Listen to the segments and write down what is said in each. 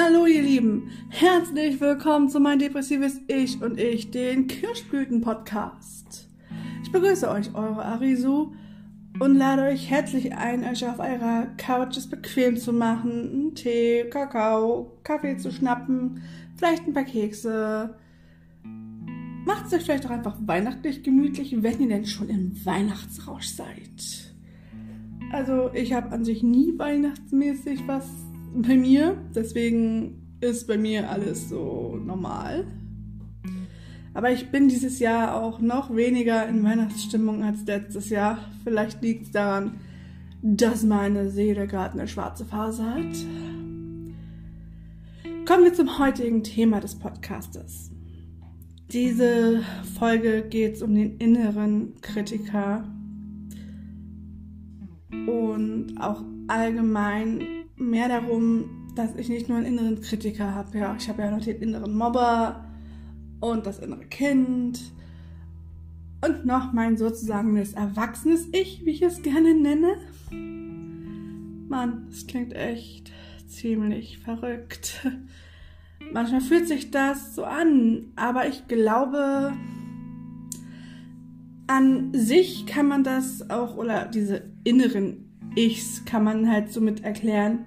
Hallo ihr Lieben, herzlich willkommen zu mein depressives Ich und ich, den Kirschblüten-Podcast. Ich begrüße euch, eure Arisu, und lade euch herzlich ein, euch auf eurer Couch bequem zu machen, einen Tee, Kakao, Kaffee zu schnappen, vielleicht ein paar Kekse. Macht es euch vielleicht auch einfach weihnachtlich gemütlich, wenn ihr denn schon im Weihnachtsrausch seid. Also ich habe an sich nie weihnachtsmäßig was bei mir. Deswegen ist bei mir alles so normal. Aber ich bin dieses Jahr auch noch weniger in Weihnachtsstimmung als letztes Jahr. Vielleicht liegt es daran, dass meine Seele gerade eine schwarze Phase hat. Kommen wir zum heutigen Thema des Podcastes. Diese Folge geht um den inneren Kritiker und auch allgemein mehr darum, dass ich nicht nur einen inneren Kritiker habe. Ja, ich habe ja noch den inneren Mobber und das innere Kind und noch mein sozusagen das erwachsenes Ich, wie ich es gerne nenne. Mann, das klingt echt ziemlich verrückt. Manchmal fühlt sich das so an, aber ich glaube, an sich kann man das auch, oder diese inneren Ichs kann man halt somit erklären.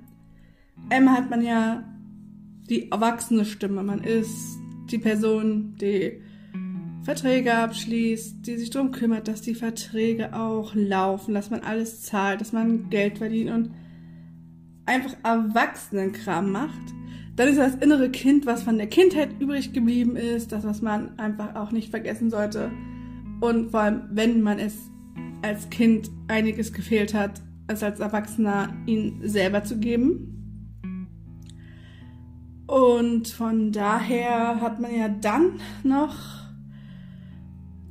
Einmal hat man ja die erwachsene Stimme. Man ist die Person, die Verträge abschließt, die sich darum kümmert, dass die Verträge auch laufen, dass man alles zahlt, dass man Geld verdient und einfach Erwachsenenkram macht. Dann ist das innere Kind, was von der Kindheit übrig geblieben ist, das, was man einfach auch nicht vergessen sollte. Und vor allem, wenn man es als Kind einiges gefehlt hat, es als Erwachsener ihn selber zu geben. Und von daher hat man ja dann noch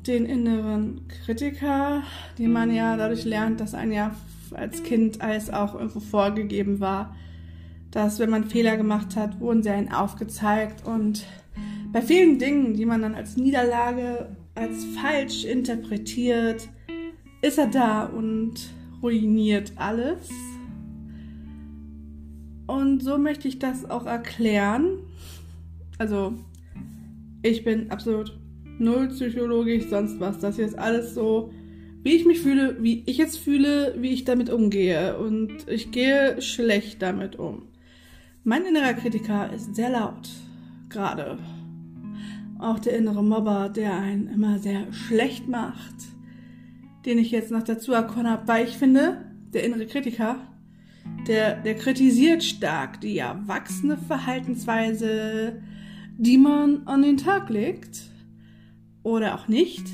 den inneren Kritiker, den man ja dadurch lernt, dass ein ja als Kind alles auch irgendwo vorgegeben war, dass wenn man Fehler gemacht hat, wurden sie einen aufgezeigt und bei vielen Dingen, die man dann als Niederlage, als falsch interpretiert, ist er da und ruiniert alles. Und so möchte ich das auch erklären. Also, ich bin absolut null psychologisch, sonst was. Das hier ist alles so, wie ich mich fühle, wie ich jetzt fühle, wie ich damit umgehe. Und ich gehe schlecht damit um. Mein innerer Kritiker ist sehr laut. Gerade. Auch der innere Mobber, der einen immer sehr schlecht macht den ich jetzt noch dazu erkonnen habe, weil ich finde, der innere Kritiker, der, der kritisiert stark die erwachsene Verhaltensweise, die man an den Tag legt oder auch nicht.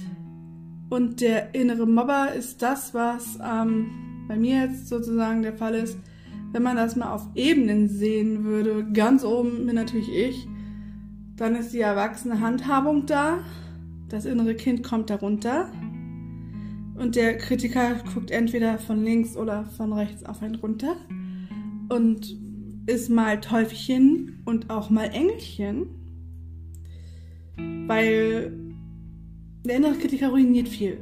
Und der innere Mobber ist das, was ähm, bei mir jetzt sozusagen der Fall ist, wenn man das mal auf Ebenen sehen würde. Ganz oben bin natürlich ich. Dann ist die erwachsene Handhabung da. Das innere Kind kommt darunter. Und der Kritiker guckt entweder von links oder von rechts auf einen runter und ist mal Teufelchen und auch mal Engelchen. Weil der innere Kritiker ruiniert viel.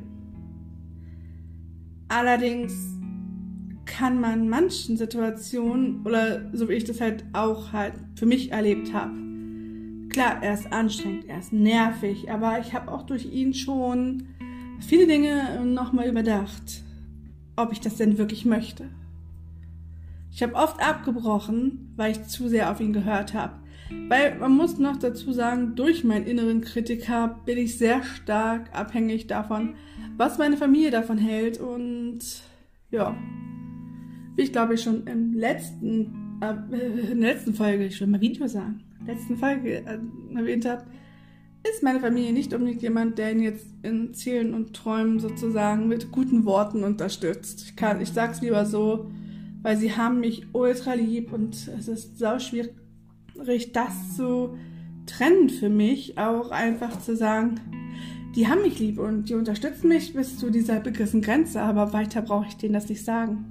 Allerdings kann man manchen Situationen, oder so wie ich das halt auch halt für mich erlebt habe, klar, er ist anstrengend, er ist nervig, aber ich habe auch durch ihn schon viele Dinge nochmal überdacht, ob ich das denn wirklich möchte. Ich habe oft abgebrochen, weil ich zu sehr auf ihn gehört habe. Weil man muss noch dazu sagen, durch meinen inneren Kritiker bin ich sehr stark abhängig davon, was meine Familie davon hält. Und ja, wie ich glaube ich schon im letzten, äh, in der letzten Folge, ich will mal Video sagen, letzten Folge äh, erwähnt habe, ist meine Familie nicht unbedingt jemand, der ihn jetzt in Zielen und Träumen sozusagen mit guten Worten unterstützt. Ich, kann, ich sag's lieber so, weil sie haben mich ultra lieb und es ist sau schwierig, das zu trennen für mich, auch einfach zu sagen, die haben mich lieb und die unterstützen mich bis zu dieser begrenzten Grenze, aber weiter brauche ich denen das nicht sagen.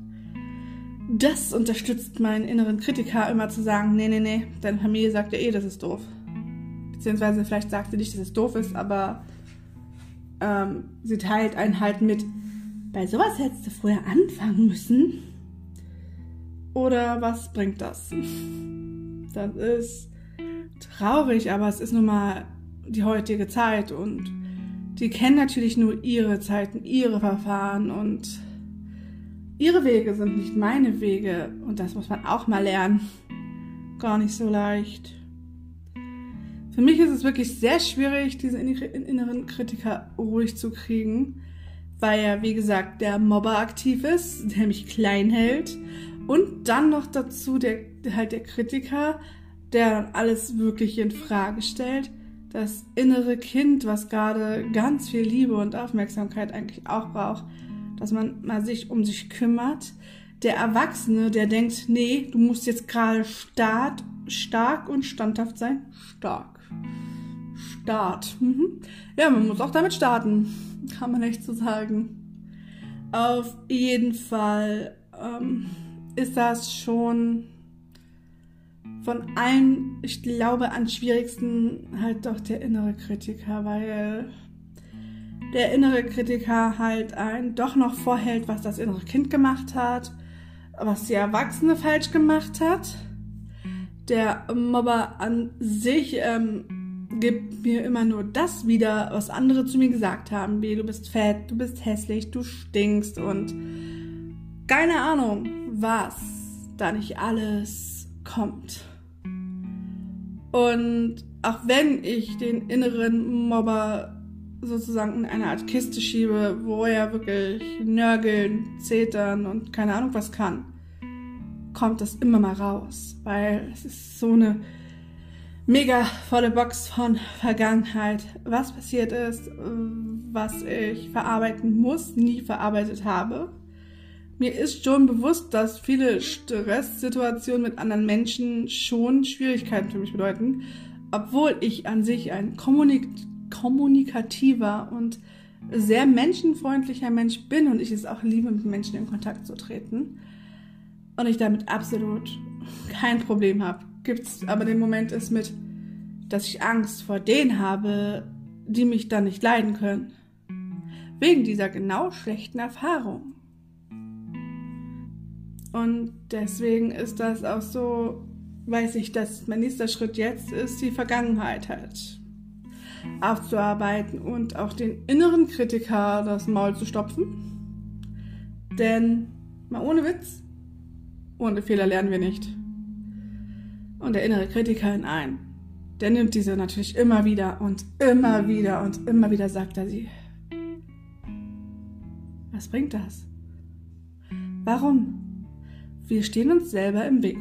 Das unterstützt meinen inneren Kritiker immer zu sagen, nee, nee, nee, deine Familie sagt ja eh, das ist doof. Beziehungsweise vielleicht sagt sie nicht, dass es doof ist, aber ähm, sie teilt einen halt mit, bei sowas hättest du früher anfangen müssen. Oder was bringt das? Das ist traurig, aber es ist nun mal die heutige Zeit und die kennen natürlich nur ihre Zeiten, ihre Verfahren und ihre Wege sind nicht meine Wege und das muss man auch mal lernen. Gar nicht so leicht. Für mich ist es wirklich sehr schwierig, diesen inneren Kritiker ruhig zu kriegen, weil er, wie gesagt, der Mobber aktiv ist, der mich klein hält und dann noch dazu der, halt der Kritiker, der alles wirklich in Frage stellt. Das innere Kind, was gerade ganz viel Liebe und Aufmerksamkeit eigentlich auch braucht, dass man mal sich um sich kümmert. Der Erwachsene, der denkt, nee, du musst jetzt gerade stark, stark und standhaft sein. Stark. Start. Mhm. Ja, man muss auch damit starten. Kann man echt so sagen. Auf jeden Fall ähm, ist das schon von allen, ich glaube, am schwierigsten halt doch der innere Kritiker, weil der innere Kritiker halt ein doch noch vorhält, was das innere Kind gemacht hat, was die Erwachsene falsch gemacht hat. Der Mobber an sich ähm, gibt mir immer nur das wieder, was andere zu mir gesagt haben. Wie du bist fett, du bist hässlich, du stinkst und keine Ahnung, was da nicht alles kommt. Und auch wenn ich den inneren Mobber sozusagen in eine Art Kiste schiebe, wo er wirklich nörgeln, zetern und keine Ahnung was kann, kommt das immer mal raus, weil es ist so eine mega volle Box von Vergangenheit, was passiert ist, was ich verarbeiten muss, nie verarbeitet habe mir ist schon bewusst, dass viele Stresssituationen mit anderen Menschen schon Schwierigkeiten für mich bedeuten, obwohl ich an sich ein kommunik kommunikativer und sehr menschenfreundlicher Mensch bin und ich es auch liebe, mit Menschen in Kontakt zu treten. Und ich damit absolut kein Problem habe. Gibt es aber den Moment ist mit, dass ich Angst vor denen habe, die mich dann nicht leiden können. Wegen dieser genau schlechten Erfahrung. Und deswegen ist das auch so, weiß ich, dass mein nächster Schritt jetzt ist, die Vergangenheit halt aufzuarbeiten und auch den inneren Kritiker das Maul zu stopfen. Denn, mal ohne Witz, ohne Fehler lernen wir nicht. Und der innere Kritiker in ein, der nimmt diese natürlich immer wieder und immer wieder und immer wieder sagt er sie. Was bringt das? Warum? Wir stehen uns selber im Weg,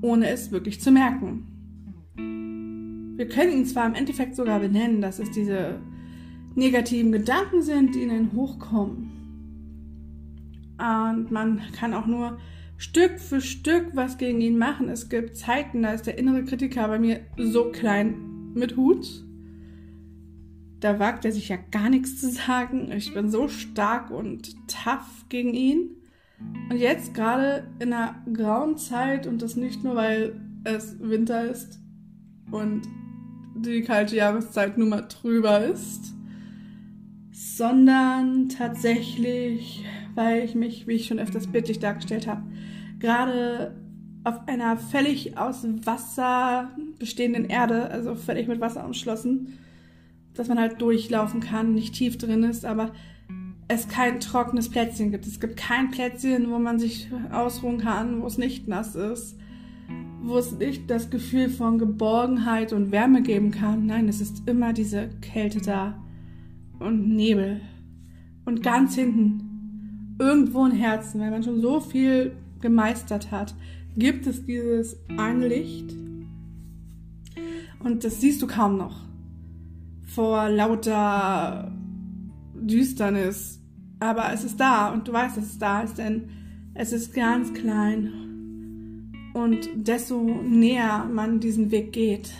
ohne es wirklich zu merken. Wir können ihn zwar im Endeffekt sogar benennen, dass es diese negativen Gedanken sind, die in ihn hochkommen. Und man kann auch nur Stück für Stück was gegen ihn machen. Es gibt Zeiten, da ist der innere Kritiker bei mir so klein mit Hut. Da wagt er sich ja gar nichts zu sagen. Ich bin so stark und tough gegen ihn. Und jetzt gerade in einer grauen Zeit und das nicht nur, weil es Winter ist und die kalte Jahreszeit nun mal drüber ist, sondern tatsächlich, weil ich mich, wie ich schon öfters bildlich dargestellt habe, gerade auf einer völlig aus Wasser bestehenden Erde, also völlig mit Wasser umschlossen, dass man halt durchlaufen kann, nicht tief drin ist, aber es kein trockenes Plätzchen gibt. Es gibt kein Plätzchen, wo man sich ausruhen kann, wo es nicht nass ist, wo es nicht das Gefühl von Geborgenheit und Wärme geben kann. Nein, es ist immer diese Kälte da und Nebel. Und ganz hinten, irgendwo im Herzen, weil man schon so viel gemeistert hat, gibt es dieses ein Licht. Und das siehst du kaum noch. Vor lauter Düsternis aber es ist da und du weißt, dass es da ist, denn es ist ganz klein. Und desto näher man diesen Weg geht,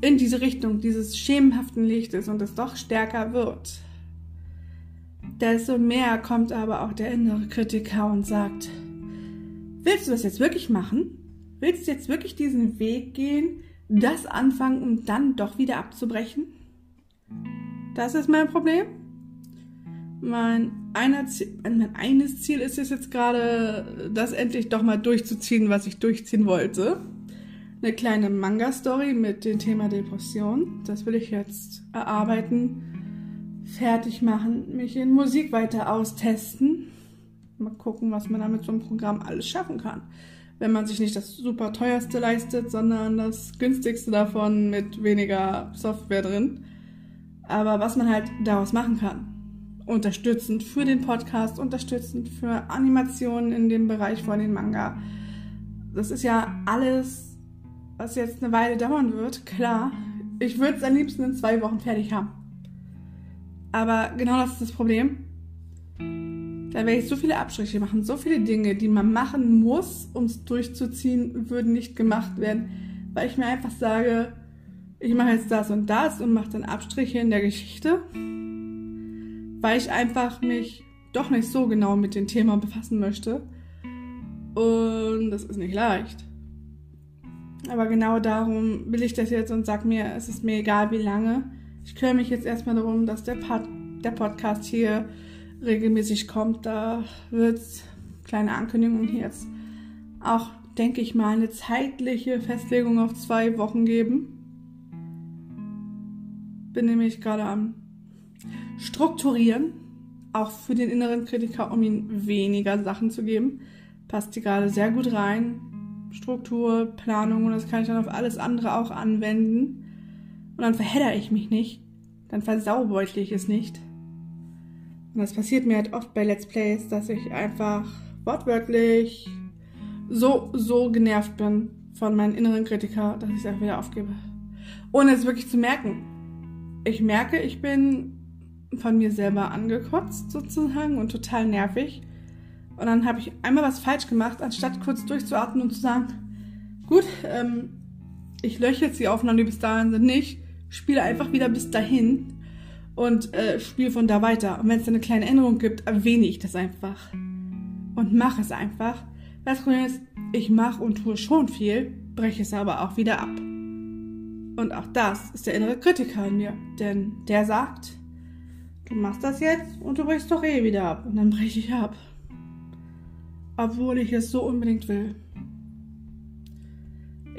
in diese Richtung dieses schemenhaften Lichtes und es doch stärker wird, desto mehr kommt aber auch der innere Kritiker und sagt, willst du das jetzt wirklich machen? Willst du jetzt wirklich diesen Weg gehen, das anfangen, um dann doch wieder abzubrechen? Das ist mein Problem mein einer, mein eines Ziel ist es jetzt gerade, das endlich doch mal durchzuziehen, was ich durchziehen wollte. Eine kleine Manga-Story mit dem Thema Depression. Das will ich jetzt erarbeiten, fertig machen, mich in Musik weiter austesten. Mal gucken, was man da mit so einem Programm alles schaffen kann. Wenn man sich nicht das super teuerste leistet, sondern das günstigste davon mit weniger Software drin. Aber was man halt daraus machen kann unterstützend für den Podcast, unterstützend für Animationen in dem Bereich von den Manga. Das ist ja alles, was jetzt eine Weile dauern wird, klar. Ich würde es am liebsten in zwei Wochen fertig haben. Aber genau das ist das Problem. Da werde ich so viele Abstriche machen, so viele Dinge, die man machen muss, um es durchzuziehen, würden nicht gemacht werden, weil ich mir einfach sage, ich mache jetzt das und das und mache dann Abstriche in der Geschichte weil ich einfach mich doch nicht so genau mit dem Thema befassen möchte. Und das ist nicht leicht. Aber genau darum will ich das jetzt und sag mir, es ist mir egal wie lange. Ich kümmere mich jetzt erstmal darum, dass der, Pod der Podcast hier regelmäßig kommt. Da wird es kleine Ankündigungen hier jetzt auch, denke ich mal, eine zeitliche Festlegung auf zwei Wochen geben. Bin nämlich gerade am strukturieren, auch für den inneren Kritiker, um ihm weniger Sachen zu geben. Passt hier gerade sehr gut rein. Struktur, Planung und das kann ich dann auf alles andere auch anwenden. Und dann verhedder ich mich nicht. Dann versaubeutle ich es nicht. Und das passiert mir halt oft bei Let's Plays, dass ich einfach wortwörtlich so, so genervt bin von meinem inneren Kritiker, dass ich es einfach wieder aufgebe. Ohne es wirklich zu merken. Ich merke, ich bin von mir selber angekotzt sozusagen und total nervig. Und dann habe ich einmal was falsch gemacht, anstatt kurz durchzuatmen und zu sagen, gut, ähm, ich lösche jetzt die Aufnahmen, die bis dahin sind, nicht, spiele einfach wieder bis dahin und äh, spiele von da weiter. Und wenn es eine kleine Änderung gibt, erwähne ich das einfach und mache es einfach. Das Problem ist, ich mache und tue schon viel, breche es aber auch wieder ab. Und auch das ist der innere Kritiker in mir, denn der sagt, du machst das jetzt und du brichst doch eh wieder ab. Und dann breche ich ab. Obwohl ich es so unbedingt will.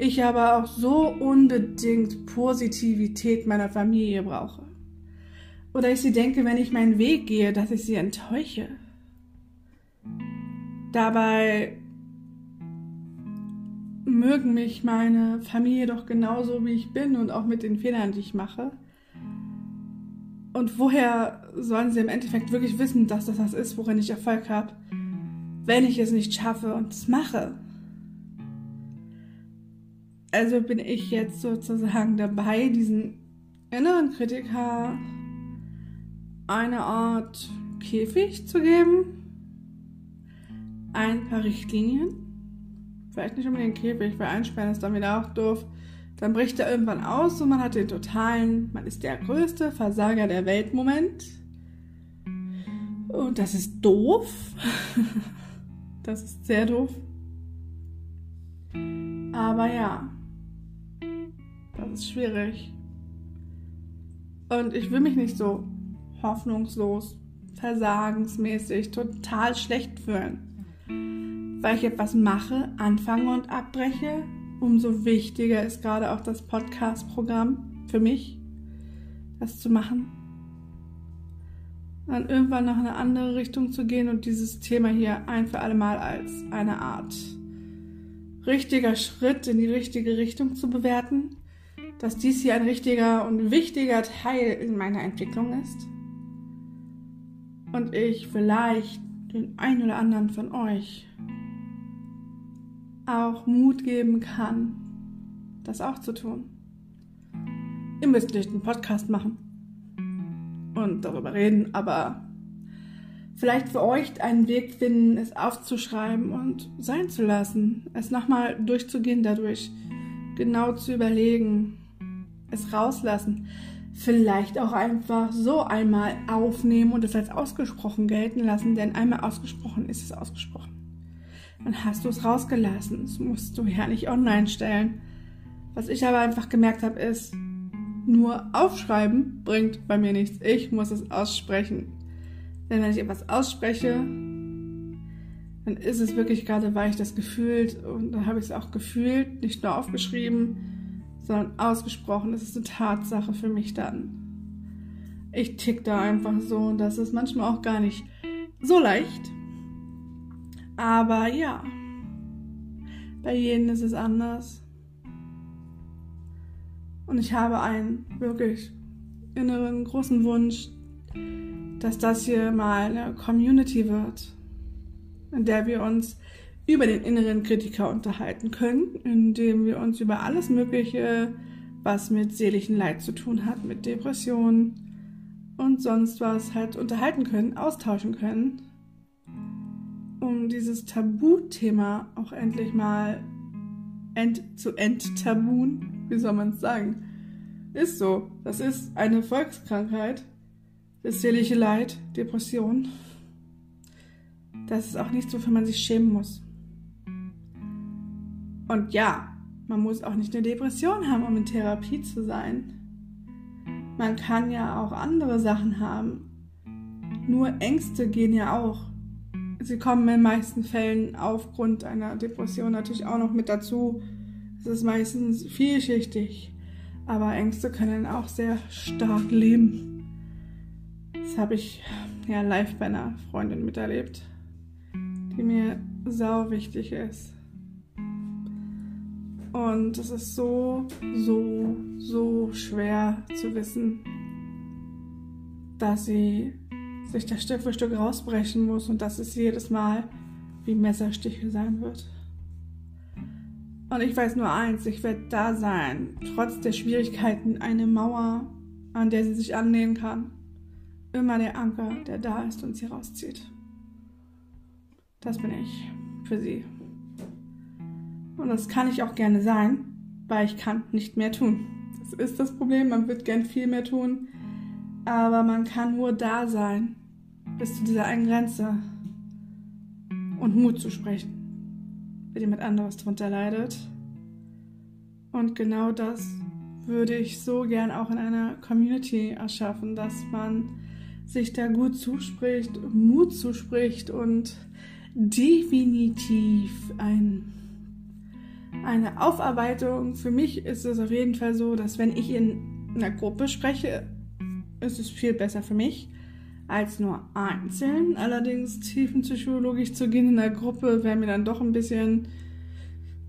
Ich aber auch so unbedingt Positivität meiner Familie brauche. Oder ich sie denke, wenn ich meinen Weg gehe, dass ich sie enttäusche. Dabei mögen mich meine Familie doch genauso, wie ich bin und auch mit den Fehlern, die ich mache. Und woher sollen sie im Endeffekt wirklich wissen, dass das das ist, worin ich Erfolg habe, wenn ich es nicht schaffe und es mache? Also bin ich jetzt sozusagen dabei, diesen inneren Kritiker eine Art Käfig zu geben, ein paar Richtlinien, vielleicht nicht unbedingt Käfig, weil einsperren ist dann wieder auch doof, dann bricht er irgendwann aus und man hat den totalen, man ist der größte Versager der Welt Moment. Und das ist doof. das ist sehr doof. Aber ja, ist schwierig. Und ich will mich nicht so hoffnungslos, versagensmäßig, total schlecht fühlen. Weil ich etwas mache, anfange und abbreche umso wichtiger ist gerade auch das Podcast-Programm für mich, das zu machen. Dann irgendwann noch in eine andere Richtung zu gehen und dieses Thema hier ein für alle Mal als eine Art richtiger Schritt in die richtige Richtung zu bewerten, dass dies hier ein richtiger und wichtiger Teil in meiner Entwicklung ist. Und ich vielleicht den einen oder anderen von euch auch Mut geben kann, das auch zu tun. Ihr müsst nicht einen Podcast machen und darüber reden, aber vielleicht für euch einen Weg finden, es aufzuschreiben und sein zu lassen, es nochmal durchzugehen dadurch, genau zu überlegen, es rauslassen, vielleicht auch einfach so einmal aufnehmen und es als ausgesprochen gelten lassen, denn einmal ausgesprochen ist es ausgesprochen dann hast du es rausgelassen. Das musst du ja nicht online stellen. Was ich aber einfach gemerkt habe, ist, nur aufschreiben bringt bei mir nichts. Ich muss es aussprechen. Denn wenn ich etwas ausspreche, dann ist es wirklich gerade, weil ich das gefühlt und dann habe ich es auch gefühlt, nicht nur aufgeschrieben, sondern ausgesprochen. Das ist eine Tatsache für mich dann. Ich tick da einfach so und das ist manchmal auch gar nicht so leicht. Aber ja, bei jedem ist es anders. Und ich habe einen wirklich inneren großen Wunsch, dass das hier mal eine Community wird, in der wir uns über den inneren Kritiker unterhalten können, indem wir uns über alles Mögliche, was mit seelichen Leid zu tun hat, mit Depressionen und sonst was halt unterhalten können, austauschen können, um dieses Tabuthema auch endlich mal ent zu enttabun, wie soll man es sagen? Ist so. Das ist eine Volkskrankheit. Das seelische Leid, Depression. Das ist auch nichts, wofür man sich schämen muss. Und ja, man muss auch nicht eine Depression haben, um in Therapie zu sein. Man kann ja auch andere Sachen haben. Nur Ängste gehen ja auch. Sie kommen in den meisten Fällen aufgrund einer Depression natürlich auch noch mit dazu. Es ist meistens vielschichtig. Aber Ängste können auch sehr stark leben. Das habe ich ja live bei einer Freundin miterlebt, die mir sau wichtig ist. Und es ist so, so, so schwer zu wissen, dass sie sich da Stück für Stück rausbrechen muss und dass es jedes Mal wie Messerstiche sein wird. Und ich weiß nur eins, ich werde da sein, trotz der Schwierigkeiten, eine Mauer, an der sie sich annähen kann. Immer der Anker, der da ist und sie rauszieht. Das bin ich für sie. Und das kann ich auch gerne sein, weil ich kann nicht mehr tun. Das ist das Problem, man wird gern viel mehr tun, aber man kann nur da sein, bis zu dieser einen Grenze und Mut zu sprechen wenn jemand anderes darunter leidet. Und genau das würde ich so gern auch in einer Community erschaffen, dass man sich da gut zuspricht, Mut zuspricht und definitiv ein, eine Aufarbeitung. Für mich ist es auf jeden Fall so, dass wenn ich in einer Gruppe spreche, ist es viel besser für mich als nur einzeln. Allerdings tiefenpsychologisch zu gehen in der Gruppe wäre mir dann doch ein bisschen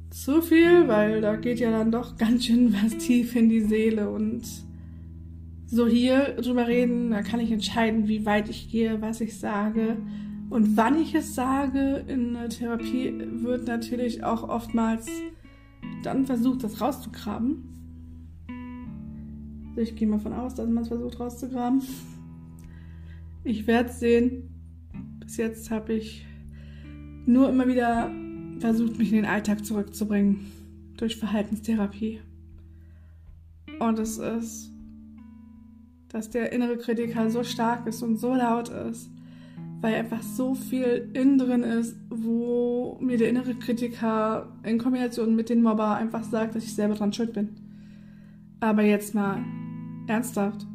zu viel, weil da geht ja dann doch ganz schön was tief in die Seele und so hier drüber reden, da kann ich entscheiden, wie weit ich gehe, was ich sage und wann ich es sage. In der Therapie wird natürlich auch oftmals dann versucht, das rauszugraben. Ich gehe mal von aus, dass man es versucht rauszugraben. Ich werde es sehen. Bis jetzt habe ich nur immer wieder versucht, mich in den Alltag zurückzubringen. Durch Verhaltenstherapie. Und es ist, dass der innere Kritiker so stark ist und so laut ist, weil einfach so viel innen drin ist, wo mir der innere Kritiker in Kombination mit den Mobber einfach sagt, dass ich selber dran schuld bin. Aber jetzt mal ernsthaft.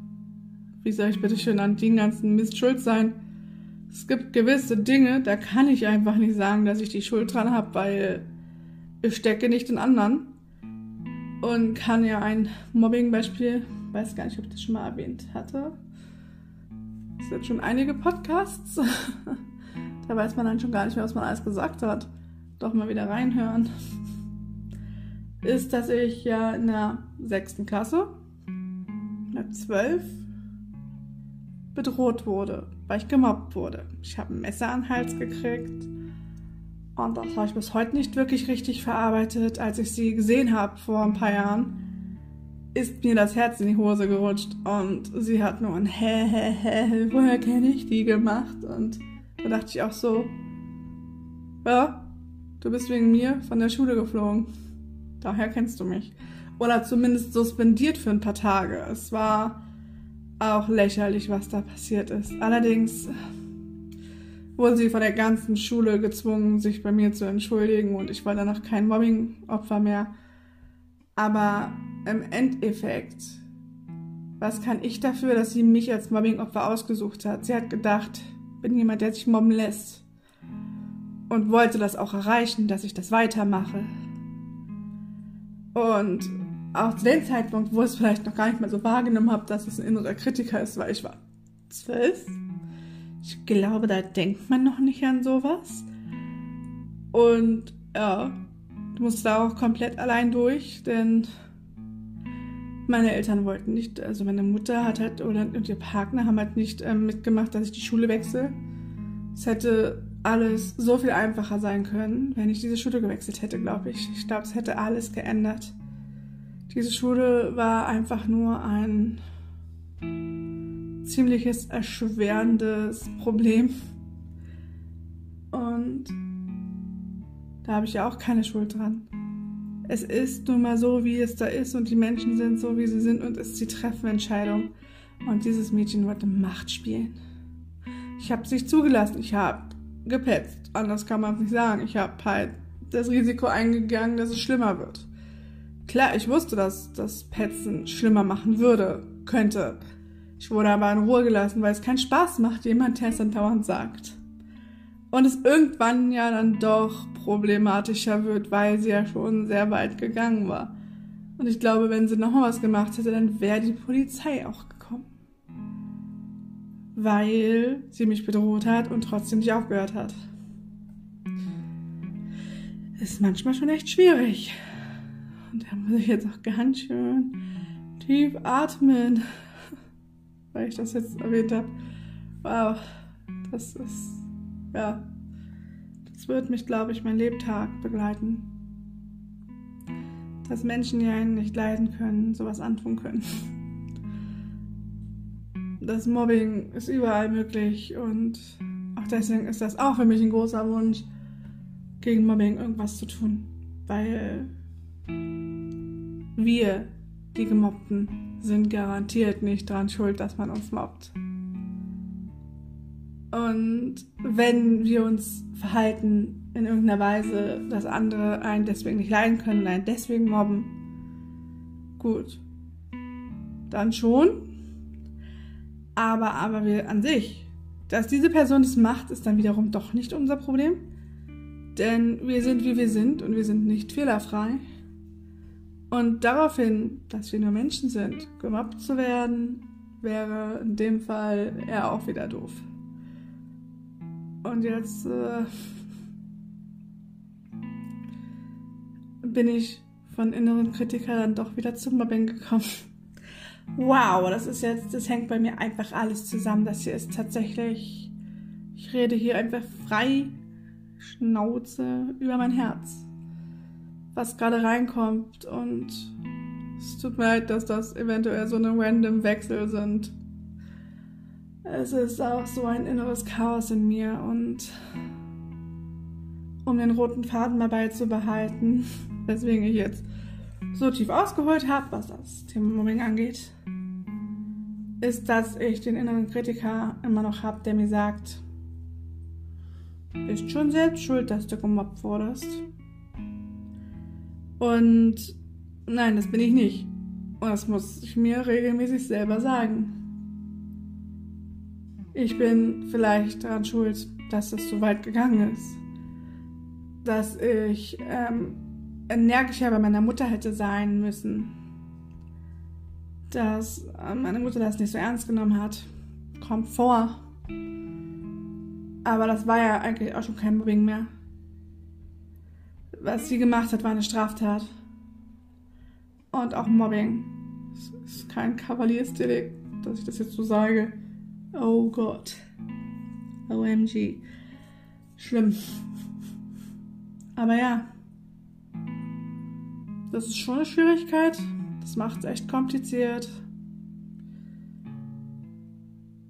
Wie soll ich bitte schön an den ganzen Mist schuld sein? Es gibt gewisse Dinge, da kann ich einfach nicht sagen, dass ich die Schuld dran habe, weil ich stecke nicht in anderen. Und kann ja ein Mobbing-Beispiel, weiß gar nicht, ob ich das schon mal erwähnt hatte. Es sind schon einige Podcasts. da weiß man dann schon gar nicht mehr, was man alles gesagt hat. Doch mal wieder reinhören. Ist, dass ich ja in der sechsten Klasse, in zwölf, bedroht wurde, weil ich gemobbt wurde. Ich habe ein Messer an den Hals gekriegt und das habe ich bis heute nicht wirklich richtig verarbeitet. Als ich sie gesehen habe vor ein paar Jahren, ist mir das Herz in die Hose gerutscht und sie hat nur ein Hä, hä, hä, woher kenne ich die gemacht? Und da dachte ich auch so, ja, du bist wegen mir von der Schule geflogen. Daher kennst du mich. Oder zumindest suspendiert für ein paar Tage. Es war auch lächerlich, was da passiert ist. Allerdings wurde sie von der ganzen Schule gezwungen, sich bei mir zu entschuldigen und ich war danach kein Mobbing-Opfer mehr. Aber im Endeffekt, was kann ich dafür, dass sie mich als Mobbing-Opfer ausgesucht hat? Sie hat gedacht, bin jemand, der sich mobben lässt. Und wollte das auch erreichen, dass ich das weitermache. Und auch zu dem Zeitpunkt, wo ich es vielleicht noch gar nicht mal so wahrgenommen habe, dass es ein innerer Kritiker ist, weil ich war zwölf. Ich glaube, da denkt man noch nicht an sowas. Und ja, du musst da auch komplett allein durch, denn meine Eltern wollten nicht, also meine Mutter hat halt oder und ihr Partner haben halt nicht ähm, mitgemacht, dass ich die Schule wechsle. Es hätte alles so viel einfacher sein können, wenn ich diese Schule gewechselt hätte, glaube ich. Ich glaube, es hätte alles geändert. Diese Schule war einfach nur ein ziemliches erschwerendes Problem. Und da habe ich ja auch keine Schuld dran. Es ist nun mal so, wie es da ist und die Menschen sind so, wie sie sind und es ist die Treffenentscheidung. Und dieses Mädchen wollte Macht spielen. Ich habe es nicht zugelassen. Ich habe gepetzt. Anders kann man es nicht sagen. Ich habe halt das Risiko eingegangen, dass es schlimmer wird. Klar, ich wusste, dass das Petzen schlimmer machen würde, könnte. Ich wurde aber in Ruhe gelassen, weil es keinen Spaß macht, jemand, der es dann dauernd sagt. Und es irgendwann ja dann doch problematischer wird, weil sie ja schon sehr weit gegangen war. Und ich glaube, wenn sie nochmal was gemacht hätte, dann wäre die Polizei auch gekommen. Weil sie mich bedroht hat und trotzdem nicht aufgehört hat. Ist manchmal schon echt schwierig. Und da muss ich jetzt auch ganz schön tief atmen, weil ich das jetzt erwähnt habe. Wow, das ist, ja, das wird mich, glaube ich, mein Lebtag begleiten. Dass Menschen, die einen nicht leiden können, sowas antun können. Das Mobbing ist überall möglich und auch deswegen ist das auch für mich ein großer Wunsch, gegen Mobbing irgendwas zu tun. Weil wir, die Gemobbten, sind garantiert nicht daran schuld, dass man uns mobbt. Und wenn wir uns verhalten in irgendeiner Weise, dass andere einen deswegen nicht leiden können und einen deswegen mobben, gut, dann schon. Aber, aber wir an sich, dass diese Person es macht, ist dann wiederum doch nicht unser Problem. Denn wir sind, wie wir sind und wir sind nicht fehlerfrei. Und daraufhin, dass wir nur Menschen sind, gemobbt zu werden, wäre in dem Fall eher auch wieder doof. Und jetzt äh, bin ich von inneren Kritikern dann doch wieder zum Mobbing gekommen. Wow, das ist jetzt, das hängt bei mir einfach alles zusammen. Das hier ist tatsächlich, ich rede hier einfach frei Schnauze über mein Herz was gerade reinkommt. Und es tut mir leid, dass das eventuell so eine random Wechsel sind. Es ist auch so ein inneres Chaos in mir und um den roten Faden mal beizubehalten, weswegen ich jetzt so tief ausgeholt habe, was das Thema Mobbing angeht, ist, dass ich den inneren Kritiker immer noch habe, der mir sagt, bist schon selbst schuld, dass du gemobbt wurdest. Und nein, das bin ich nicht. Und das muss ich mir regelmäßig selber sagen. Ich bin vielleicht daran schuld, dass es so weit gegangen ist. Dass ich ähm, energischer bei meiner Mutter hätte sein müssen. Dass äh, meine Mutter das nicht so ernst genommen hat. Kommt vor. Aber das war ja eigentlich auch schon kein Mobbing mehr was sie gemacht hat, war eine Straftat. Und auch Mobbing. Es ist kein Kavaliersdelikt, dass ich das jetzt so sage. Oh Gott. OMG. Schlimm. Aber ja. Das ist schon eine Schwierigkeit. Das macht es echt kompliziert.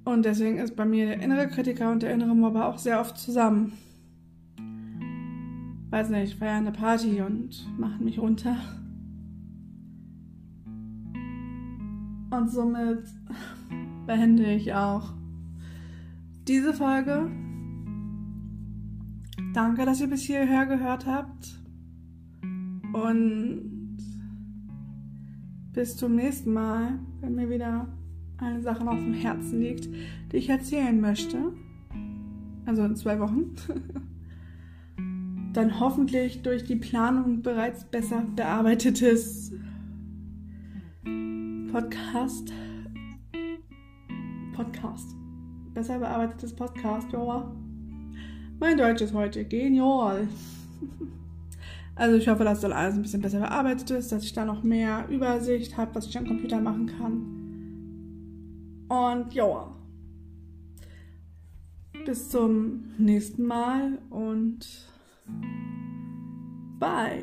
Und deswegen ist bei mir der innere Kritiker und der innere Mobber auch sehr oft zusammen weiß nicht, feiern eine Party und machen mich runter. Und somit beende ich auch diese Folge. Danke, dass ihr bis hierher gehört habt. Und bis zum nächsten Mal, wenn mir wieder eine Sache auf dem Herzen liegt, die ich erzählen möchte. also in zwei Wochen. Dann hoffentlich durch die Planung bereits besser bearbeitetes Podcast. Podcast. Besser bearbeitetes Podcast, ja. Mein Deutsch ist heute genial. Also ich hoffe, dass das alles ein bisschen besser bearbeitet ist, dass ich da noch mehr Übersicht habe, was ich am Computer machen kann. Und ja. Bis zum nächsten Mal und bye.